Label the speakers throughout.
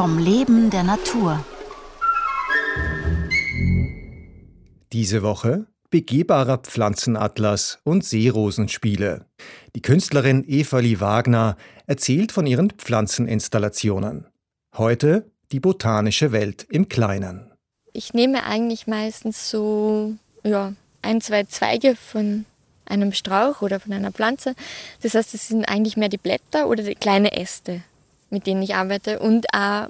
Speaker 1: Vom Leben der Natur.
Speaker 2: Diese Woche begehbarer Pflanzenatlas und Seerosenspiele. Die Künstlerin Evali Wagner erzählt von ihren Pflanzeninstallationen. Heute die botanische Welt im Kleinen.
Speaker 3: Ich nehme eigentlich meistens so ja, ein, zwei Zweige von einem Strauch oder von einer Pflanze. Das heißt, es sind eigentlich mehr die Blätter oder die kleinen Äste, mit denen ich arbeite. Und auch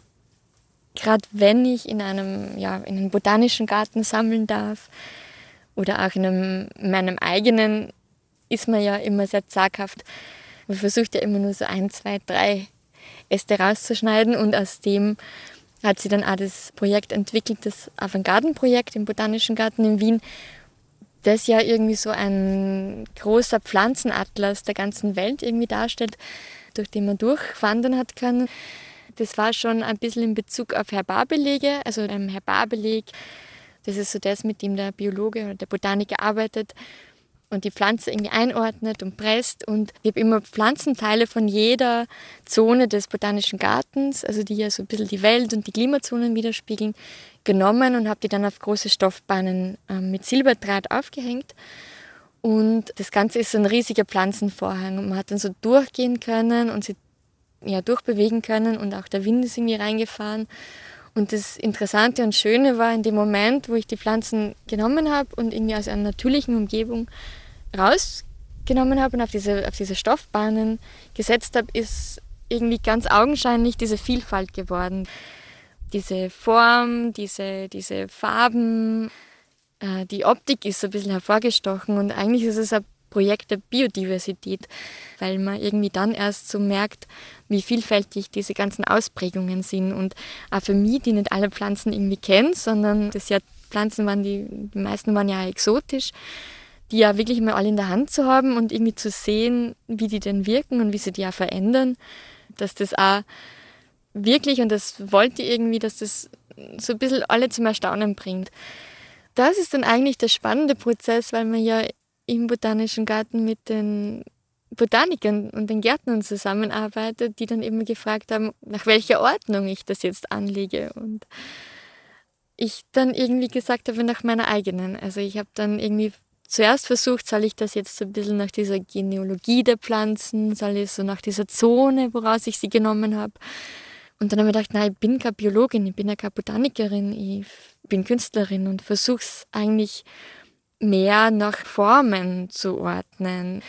Speaker 3: gerade wenn ich in einem, ja, in einem botanischen Garten sammeln darf oder auch in einem, meinem eigenen, ist man ja immer sehr zaghaft. Man versucht ja immer nur so ein, zwei, drei Äste rauszuschneiden und aus dem hat sie dann auch das Projekt entwickelt, das Avantgarden-Projekt im Botanischen Garten in Wien, das ja irgendwie so ein großer Pflanzenatlas der ganzen Welt irgendwie darstellt, durch den man durchwandern hat können. Das war schon ein bisschen in Bezug auf Herbarbelege, also ein Herbarbeleg, das ist so das, mit dem der Biologe oder der Botaniker arbeitet und die Pflanze irgendwie einordnet und presst. Und ich habe immer Pflanzenteile von jeder Zone des Botanischen Gartens, also die ja so ein bisschen die Welt und die Klimazonen widerspiegeln, genommen und habe die dann auf große Stoffbahnen äh, mit Silberdraht aufgehängt. Und das Ganze ist so ein riesiger Pflanzenvorhang und man hat dann so durchgehen können und sie ja, durchbewegen können und auch der Wind ist irgendwie reingefahren. Und das Interessante und Schöne war in dem Moment, wo ich die Pflanzen genommen habe und irgendwie aus einer natürlichen Umgebung rausgenommen habe und auf diese, auf diese Stoffbahnen gesetzt habe, ist irgendwie ganz augenscheinlich diese Vielfalt geworden. Diese Form, diese, diese Farben, äh, die Optik ist so ein bisschen hervorgestochen und eigentlich ist es ein Projekt der Biodiversität, weil man irgendwie dann erst so merkt, wie vielfältig diese ganzen Ausprägungen sind. Und auch für mich, die nicht alle Pflanzen irgendwie kennen, sondern das ja Pflanzen waren, die, die meisten waren ja exotisch, die ja wirklich mal alle in der Hand zu haben und irgendwie zu sehen, wie die denn wirken und wie sie die ja verändern, dass das auch wirklich, und das wollte ich irgendwie, dass das so ein bisschen alle zum Erstaunen bringt. Das ist dann eigentlich der spannende Prozess, weil man ja im Botanischen Garten mit den Botanikern und den Gärtnern zusammenarbeitet, die dann immer gefragt haben, nach welcher Ordnung ich das jetzt anlege. Und ich dann irgendwie gesagt habe, nach meiner eigenen. Also ich habe dann irgendwie zuerst versucht, soll ich das jetzt so ein bisschen nach dieser Genealogie der Pflanzen, soll ich so nach dieser Zone, woraus ich sie genommen habe. Und dann habe ich gedacht, nein, ich bin keine Biologin, ich bin ja keine Botanikerin, ich bin Künstlerin und versuche es eigentlich mehr nach Formen zu ordnen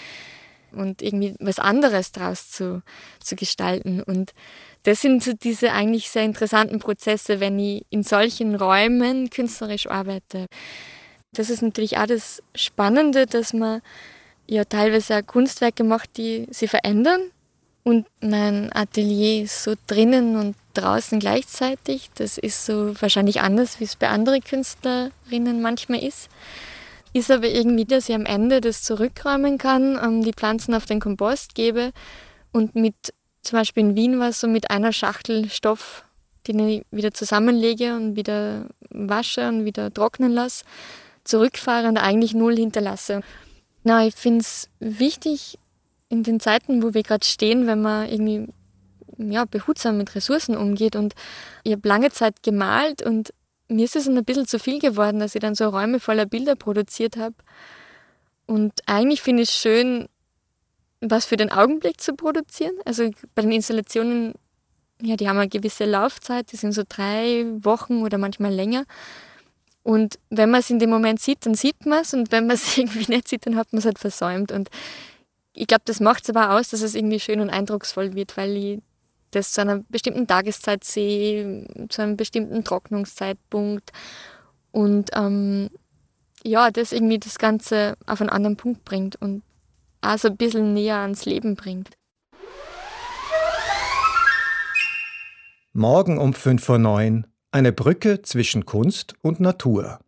Speaker 3: und irgendwie was anderes daraus zu, zu gestalten. Und das sind so diese eigentlich sehr interessanten Prozesse, wenn ich in solchen Räumen künstlerisch arbeite. Das ist natürlich auch das Spannende, dass man ja teilweise auch Kunstwerke macht, die sie verändern. Und mein Atelier ist so drinnen und draußen gleichzeitig. Das ist so wahrscheinlich anders, wie es bei anderen Künstlerinnen manchmal ist. Ist aber irgendwie, dass ich am Ende das zurückräumen kann, ähm, die Pflanzen auf den Kompost gebe und mit, zum Beispiel in Wien war es so mit einer Schachtel Stoff, den ich wieder zusammenlege und wieder wasche und wieder trocknen lasse, zurückfahre und eigentlich null hinterlasse. Na, ich finde es wichtig in den Zeiten, wo wir gerade stehen, wenn man irgendwie ja, behutsam mit Ressourcen umgeht. Und ich habe lange Zeit gemalt und mir ist es ein bisschen zu viel geworden, dass ich dann so Räume voller Bilder produziert habe. Und eigentlich finde ich es schön, was für den Augenblick zu produzieren. Also bei den Installationen, ja, die haben eine gewisse Laufzeit, die sind so drei Wochen oder manchmal länger. Und wenn man es in dem Moment sieht, dann sieht man es. Und wenn man es irgendwie nicht sieht, dann hat man es halt versäumt. Und ich glaube, das macht es aber aus, dass es irgendwie schön und eindrucksvoll wird, weil ich das zu einer bestimmten Tageszeit sehe, zu einem bestimmten Trocknungszeitpunkt und ähm, ja, das irgendwie das Ganze auf einen anderen Punkt bringt und auch so ein bisschen näher ans Leben bringt.
Speaker 2: Morgen um 5 vor 9 eine Brücke zwischen Kunst und Natur.